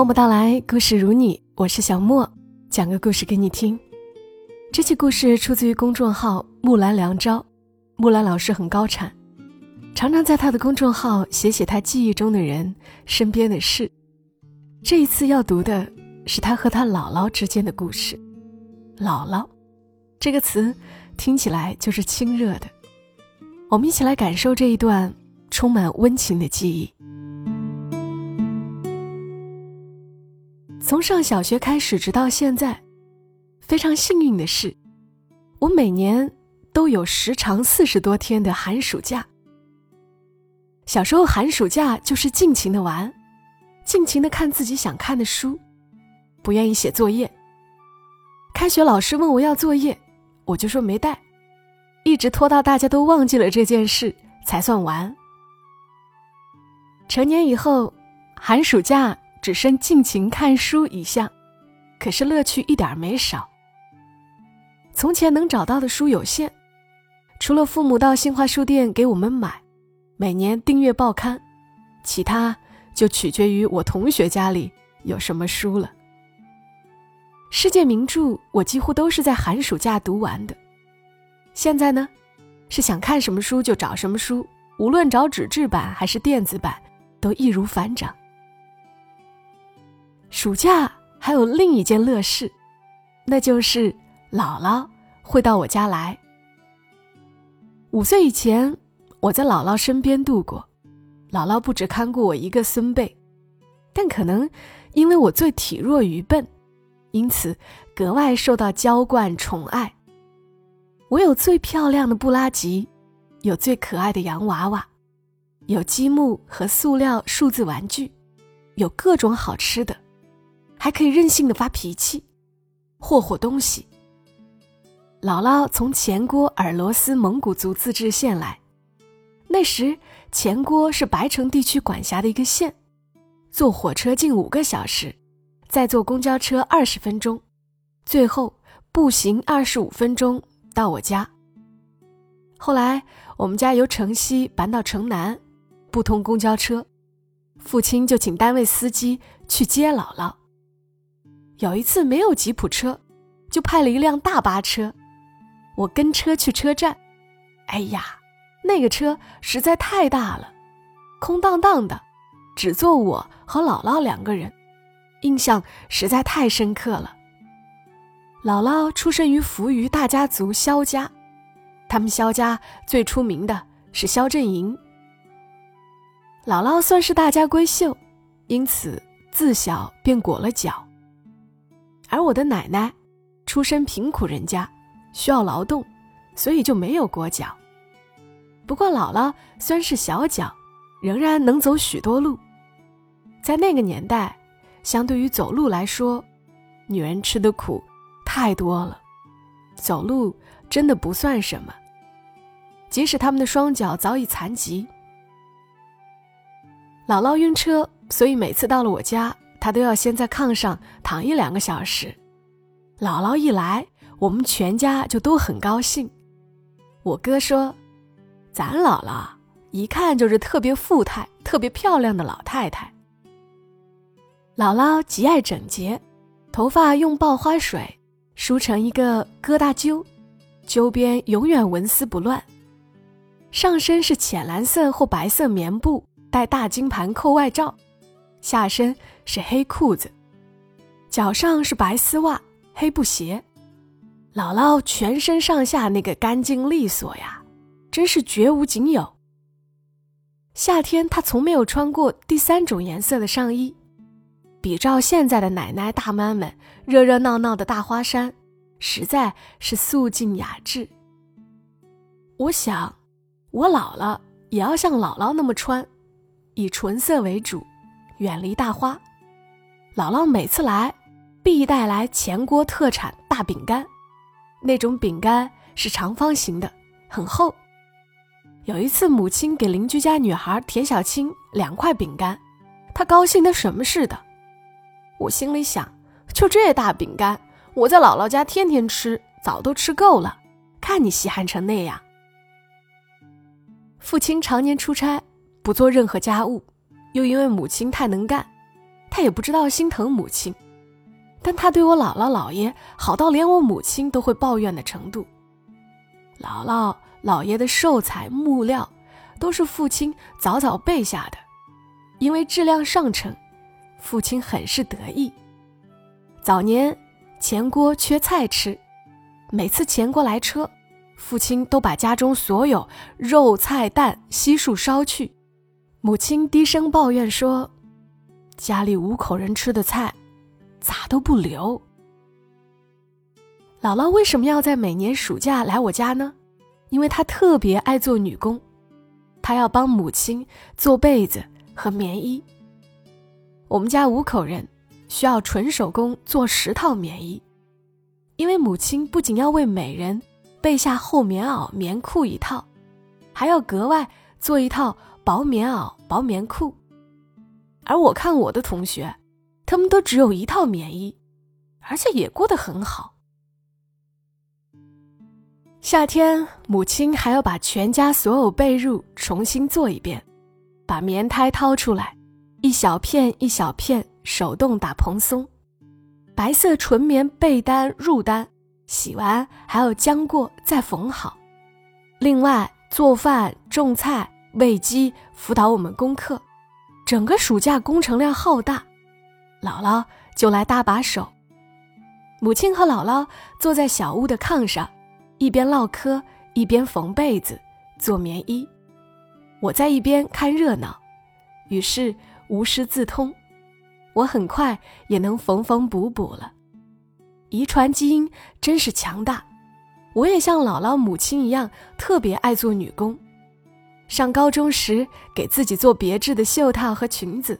默默到来，故事如你，我是小莫，讲个故事给你听。这期故事出自于公众号“木兰良招”，木兰老师很高产，常常在他的公众号写写他记忆中的人、身边的事。这一次要读的是他和他姥姥之间的故事。姥姥，这个词听起来就是亲热的。我们一起来感受这一段充满温情的记忆。从上小学开始，直到现在，非常幸运的是，我每年都有时长四十多天的寒暑假。小时候寒暑假就是尽情的玩，尽情的看自己想看的书，不愿意写作业。开学老师问我要作业，我就说没带，一直拖到大家都忘记了这件事才算完。成年以后，寒暑假。只剩尽情看书一项，可是乐趣一点没少。从前能找到的书有限，除了父母到新华书店给我们买，每年订阅报刊，其他就取决于我同学家里有什么书了。世界名著我几乎都是在寒暑假读完的。现在呢，是想看什么书就找什么书，无论找纸质版还是电子版，都易如反掌。暑假还有另一件乐事，那就是姥姥会到我家来。五岁以前，我在姥姥身边度过，姥姥不止看过我一个孙辈，但可能因为我最体弱愚笨，因此格外受到娇惯宠爱。我有最漂亮的布拉吉，有最可爱的洋娃娃，有积木和塑料数字玩具，有各种好吃的。还可以任性的发脾气，霍霍东西。姥姥从前郭尔罗斯蒙古族自治县来，那时前郭是白城地区管辖的一个县，坐火车近五个小时，再坐公交车二十分钟，最后步行二十五分钟到我家。后来我们家由城西搬到城南，不通公交车，父亲就请单位司机去接姥姥。有一次没有吉普车，就派了一辆大巴车，我跟车去车站。哎呀，那个车实在太大了，空荡荡的，只坐我和姥姥两个人，印象实在太深刻了。姥姥出生于扶余大家族萧家，他们萧家最出名的是萧振营。姥姥算是大家闺秀，因此自小便裹了脚。而我的奶奶，出身贫苦人家，需要劳动，所以就没有裹脚。不过姥姥虽然是小脚，仍然能走许多路。在那个年代，相对于走路来说，女人吃的苦太多了，走路真的不算什么。即使他们的双脚早已残疾，姥姥晕车，所以每次到了我家。他都要先在炕上躺一两个小时，姥姥一来，我们全家就都很高兴。我哥说：“咱姥姥一看就是特别富态、特别漂亮的老太太。”姥姥极爱整洁，头发用爆花水梳成一个疙瘩揪，揪边永远纹丝不乱。上身是浅蓝色或白色棉布，带大金盘扣外罩。下身是黑裤子，脚上是白丝袜、黑布鞋。姥姥全身上下那个干净利索呀，真是绝无仅有。夏天她从没有穿过第三种颜色的上衣，比照现在的奶奶大妈们热热闹闹的大花衫，实在是素净雅致。我想，我老了也要像姥姥那么穿，以纯色为主。远离大花，姥姥每次来，必带来前锅特产大饼干。那种饼干是长方形的，很厚。有一次，母亲给邻居家女孩田小青两块饼干，她高兴的什么似的。我心里想，就这大饼干，我在姥姥家天天吃，早都吃够了。看你稀罕成那样。父亲常年出差，不做任何家务。又因为母亲太能干，他也不知道心疼母亲，但他对我姥姥姥爷好到连我母亲都会抱怨的程度。姥姥姥爷的寿材木料都是父亲早早备下的，因为质量上乘，父亲很是得意。早年钱锅缺菜吃，每次钱锅来车，父亲都把家中所有肉菜蛋悉数烧去。母亲低声抱怨说：“家里五口人吃的菜，咋都不留？”姥姥为什么要在每年暑假来我家呢？因为她特别爱做女工，她要帮母亲做被子和棉衣。我们家五口人需要纯手工做十套棉衣，因为母亲不仅要为每人备下厚棉袄、棉裤一套，还要格外做一套。薄棉袄、薄棉裤，而我看我的同学，他们都只有一套棉衣，而且也过得很好。夏天，母亲还要把全家所有被褥重新做一遍，把棉胎掏出来，一小片一小片手动打蓬松，白色纯棉被单、褥单，洗完还要浆过再缝好。另外，做饭、种菜。喂鸡，辅导我们功课，整个暑假工程量浩大，姥姥就来搭把手。母亲和姥姥坐在小屋的炕上，一边唠嗑，一边缝被子、做棉衣。我在一边看热闹，于是无师自通，我很快也能缝缝补补了。遗传基因真是强大，我也像姥姥、母亲一样，特别爱做女工。上高中时给自己做别致的袖套和裙子，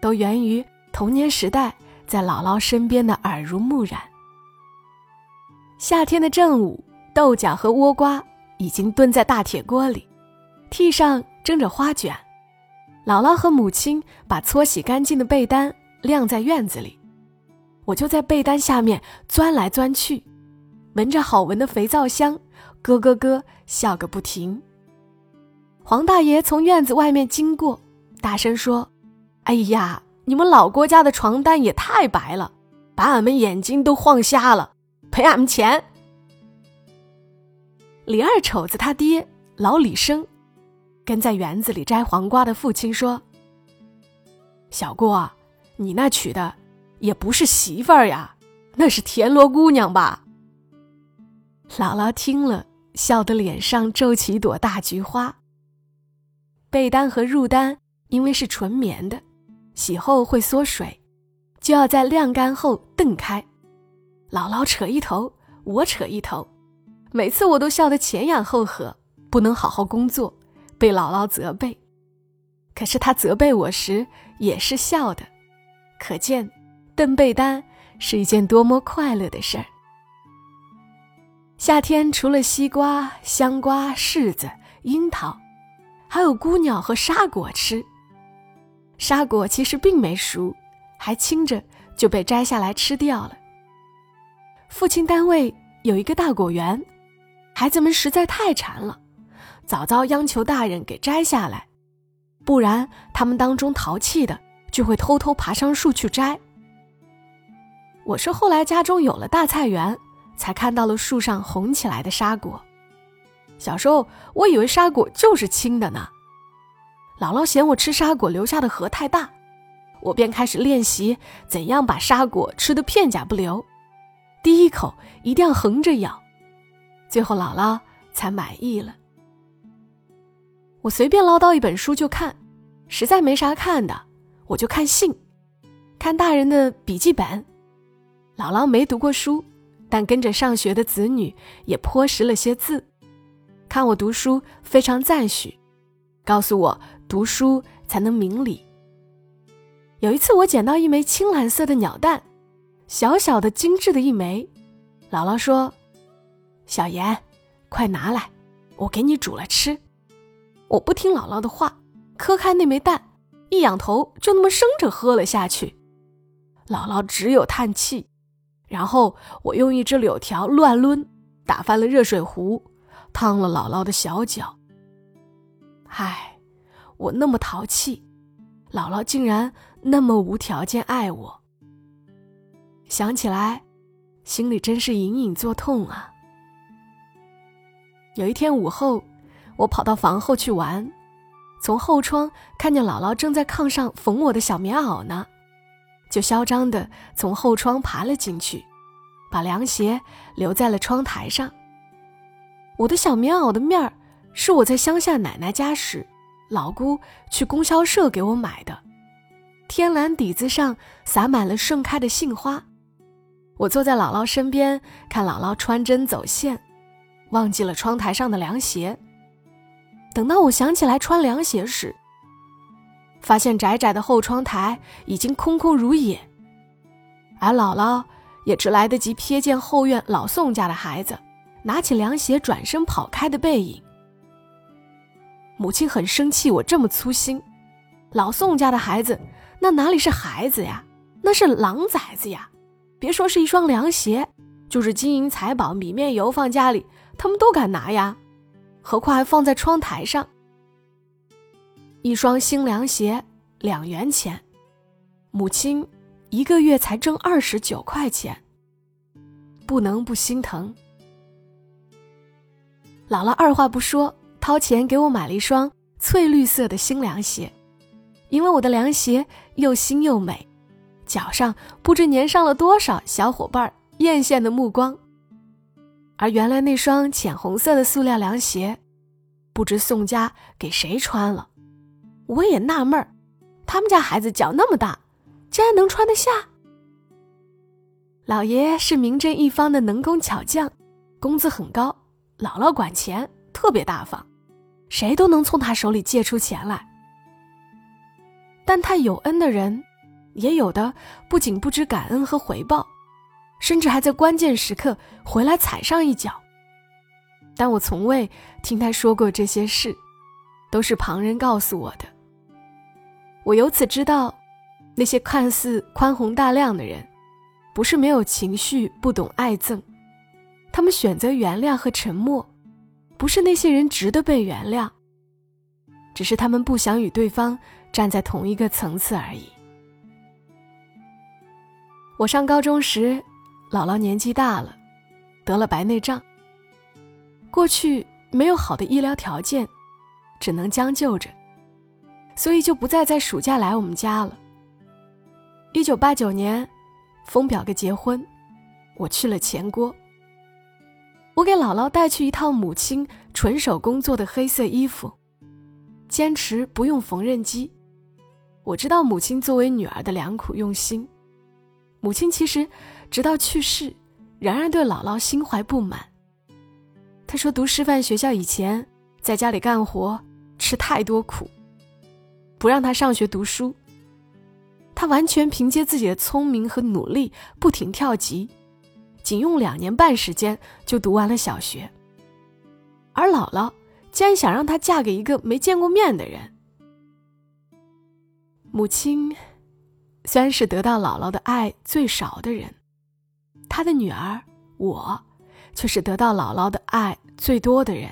都源于童年时代在姥姥身边的耳濡目染。夏天的正午，豆角和倭瓜已经炖在大铁锅里，屉上蒸着花卷。姥姥和母亲把搓洗干净的被单晾在院子里，我就在被单下面钻来钻去，闻着好闻的肥皂香，咯咯咯笑个不停。黄大爷从院子外面经过，大声说：“哎呀，你们老郭家的床单也太白了，把俺们眼睛都晃瞎了，赔俺们钱。”李二丑子他爹老李生，跟在园子里摘黄瓜的父亲说：“小郭，你那娶的也不是媳妇儿呀，那是田螺姑娘吧？”姥姥听了，笑得脸上皱起一朵大菊花。被单和褥单因为是纯棉的，洗后会缩水，就要在晾干后蹬开。姥姥扯一头，我扯一头，每次我都笑得前仰后合，不能好好工作，被姥姥责备。可是她责备我时也是笑的，可见蹬被单是一件多么快乐的事儿。夏天除了西瓜、香瓜、柿子、樱桃。还有菇鸟和沙果吃。沙果其实并没熟，还青着就被摘下来吃掉了。父亲单位有一个大果园，孩子们实在太馋了，早早央求大人给摘下来，不然他们当中淘气的就会偷偷爬上树去摘。我是后来家中有了大菜园，才看到了树上红起来的沙果。小时候，我以为沙果就是青的呢。姥姥嫌我吃沙果留下的核太大，我便开始练习怎样把沙果吃的片甲不留，第一口一定要横着咬。最后姥姥才满意了。我随便捞到一本书就看，实在没啥看的，我就看信，看大人的笔记本。姥姥没读过书，但跟着上学的子女也颇识了些字。看我读书，非常赞许，告诉我读书才能明理。有一次，我捡到一枚青蓝色的鸟蛋，小小的、精致的一枚。姥姥说：“小妍，快拿来，我给你煮了吃。”我不听姥姥的话，磕开那枚蛋，一仰头就那么生着喝了下去。姥姥只有叹气。然后我用一只柳条乱抡，打翻了热水壶。烫了姥姥的小脚。唉，我那么淘气，姥姥竟然那么无条件爱我。想起来，心里真是隐隐作痛啊。有一天午后，我跑到房后去玩，从后窗看见姥姥正在炕上缝我的小棉袄呢，就嚣张的从后窗爬了进去，把凉鞋留在了窗台上。我的小棉袄的面儿是我在乡下奶奶家时，老姑去供销社给我买的，天蓝底子上洒满了盛开的杏花。我坐在姥姥身边，看姥姥穿针走线。忘记了窗台上的凉鞋。等到我想起来穿凉鞋时，发现窄窄的后窗台已经空空如也，而姥姥也只来得及瞥见后院老宋家的孩子拿起凉鞋转身跑开的背影。母亲很生气，我这么粗心。老宋家的孩子，那哪里是孩子呀？那是狼崽子呀！别说是一双凉鞋，就是金银财宝、米面油放家里。他们都敢拿呀，何况还放在窗台上。一双新凉鞋两元钱，母亲一个月才挣二十九块钱，不能不心疼。姥姥二话不说，掏钱给我买了一双翠绿色的新凉鞋，因为我的凉鞋又新又美，脚上不知粘上了多少小伙伴艳羡的目光。而原来那双浅红色的塑料凉鞋，不知宋家给谁穿了。我也纳闷儿，他们家孩子脚那么大，竟然能穿得下。老爷是名震一方的能工巧匠，工资很高，姥姥管钱特别大方，谁都能从他手里借出钱来。但太有恩的人，也有的不仅不知感恩和回报。甚至还在关键时刻回来踩上一脚，但我从未听他说过这些事，都是旁人告诉我的。我由此知道，那些看似宽宏大量的人，不是没有情绪、不懂爱憎，他们选择原谅和沉默，不是那些人值得被原谅，只是他们不想与对方站在同一个层次而已。我上高中时。姥姥年纪大了，得了白内障。过去没有好的医疗条件，只能将就着，所以就不再在暑假来我们家了。一九八九年，封表哥结婚，我去了前锅。我给姥姥带去一套母亲纯手工做的黑色衣服，坚持不用缝纫机。我知道母亲作为女儿的良苦用心。母亲其实。直到去世，仍然对姥姥心怀不满。她说，读师范学校以前，在家里干活吃太多苦，不让她上学读书。她完全凭借自己的聪明和努力，不停跳级，仅用两年半时间就读完了小学。而姥姥竟然想让她嫁给一个没见过面的人。母亲虽然是得到姥姥的爱最少的人。她的女儿，我，却是得到姥姥的爱最多的人。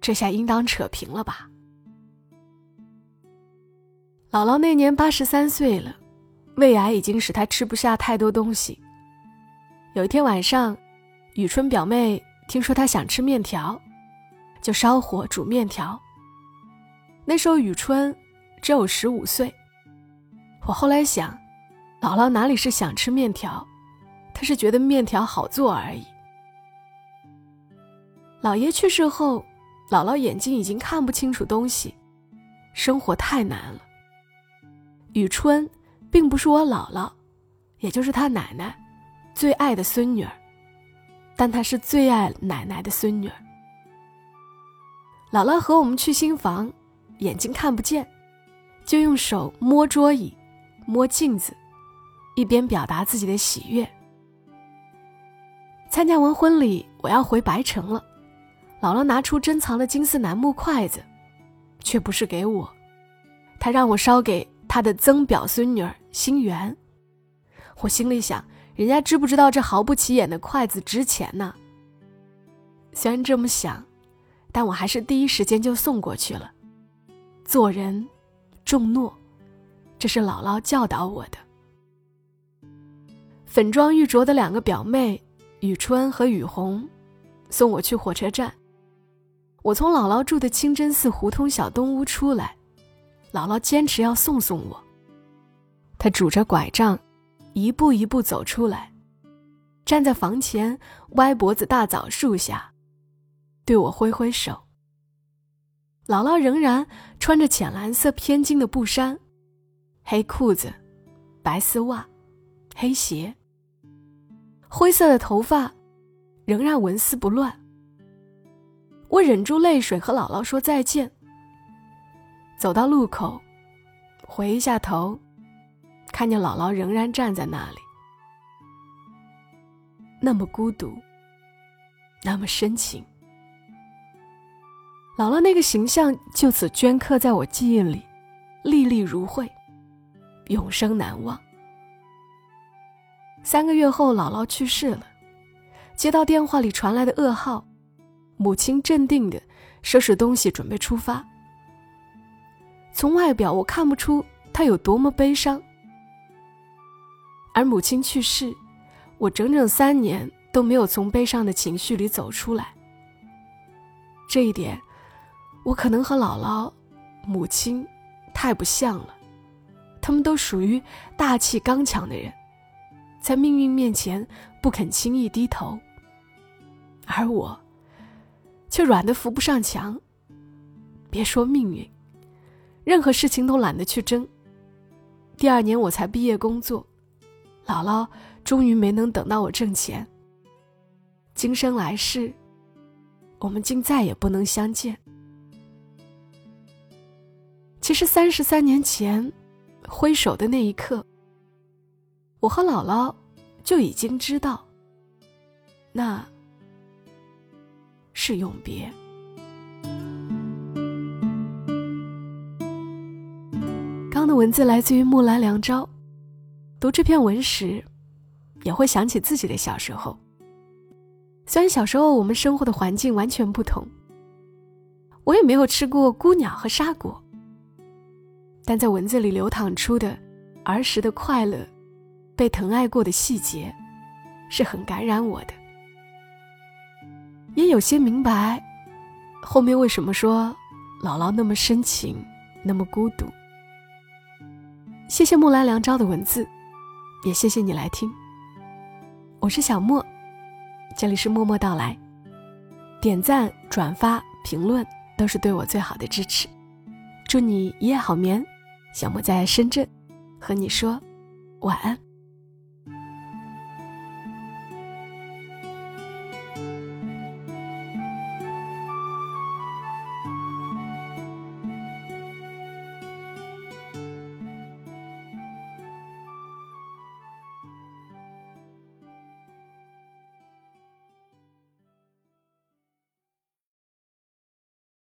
这下应当扯平了吧？姥姥那年八十三岁了，胃癌已经使她吃不下太多东西。有一天晚上，雨春表妹听说她想吃面条，就烧火煮面条。那时候雨春只有十五岁。我后来想，姥姥哪里是想吃面条？她是觉得面条好做而已。姥爷去世后，姥姥眼睛已经看不清楚东西，生活太难了。雨春并不是我姥姥，也就是她奶奶最爱的孙女儿，但她是最爱奶奶的孙女儿。姥姥和我们去新房，眼睛看不见，就用手摸桌椅，摸镜子，一边表达自己的喜悦。参加完婚礼，我要回白城了。姥姥拿出珍藏的金丝楠木筷子，却不是给我，她让我烧给她的曾表孙女儿心媛。我心里想，人家知不知道这毫不起眼的筷子值钱呢？虽然这么想，但我还是第一时间就送过去了。做人重诺，这是姥姥教导我的。粉妆玉琢的两个表妹雨春和雨红，送我去火车站。我从姥姥住的清真寺胡同小东屋出来，姥姥坚持要送送我。她拄着拐杖，一步一步走出来，站在房前歪脖子大枣树下，对我挥挥手。姥姥仍然穿着浅蓝色偏金的布衫，黑裤子，白丝袜，黑鞋。灰色的头发，仍然纹丝不乱。我忍住泪水和姥姥说再见。走到路口，回一下头，看见姥姥仍然站在那里，那么孤独，那么深情。姥姥那个形象就此镌刻在我记忆里，历历如绘，永生难忘。三个月后，姥姥去世了。接到电话里传来的噩耗，母亲镇定的收拾东西准备出发。从外表我看不出她有多么悲伤，而母亲去世，我整整三年都没有从悲伤的情绪里走出来。这一点，我可能和姥姥、母亲太不像了，他们都属于大气刚强的人。在命运面前不肯轻易低头，而我却软的扶不上墙。别说命运，任何事情都懒得去争。第二年我才毕业工作，姥姥终于没能等到我挣钱。今生来世，我们竟再也不能相见。其实三十三年前，挥手的那一刻。我和姥姥就已经知道，那是永别。刚的文字来自于木兰良昭，读这篇文时，也会想起自己的小时候。虽然小时候我们生活的环境完全不同，我也没有吃过姑鸟和沙果，但在文字里流淌出的儿时的快乐。被疼爱过的细节，是很感染我的。也有些明白，后面为什么说姥姥那么深情，那么孤独。谢谢木兰良昭的文字，也谢谢你来听。我是小莫，这里是默默到来，点赞、转发、评论都是对我最好的支持。祝你一夜好眠，小莫在深圳，和你说晚安。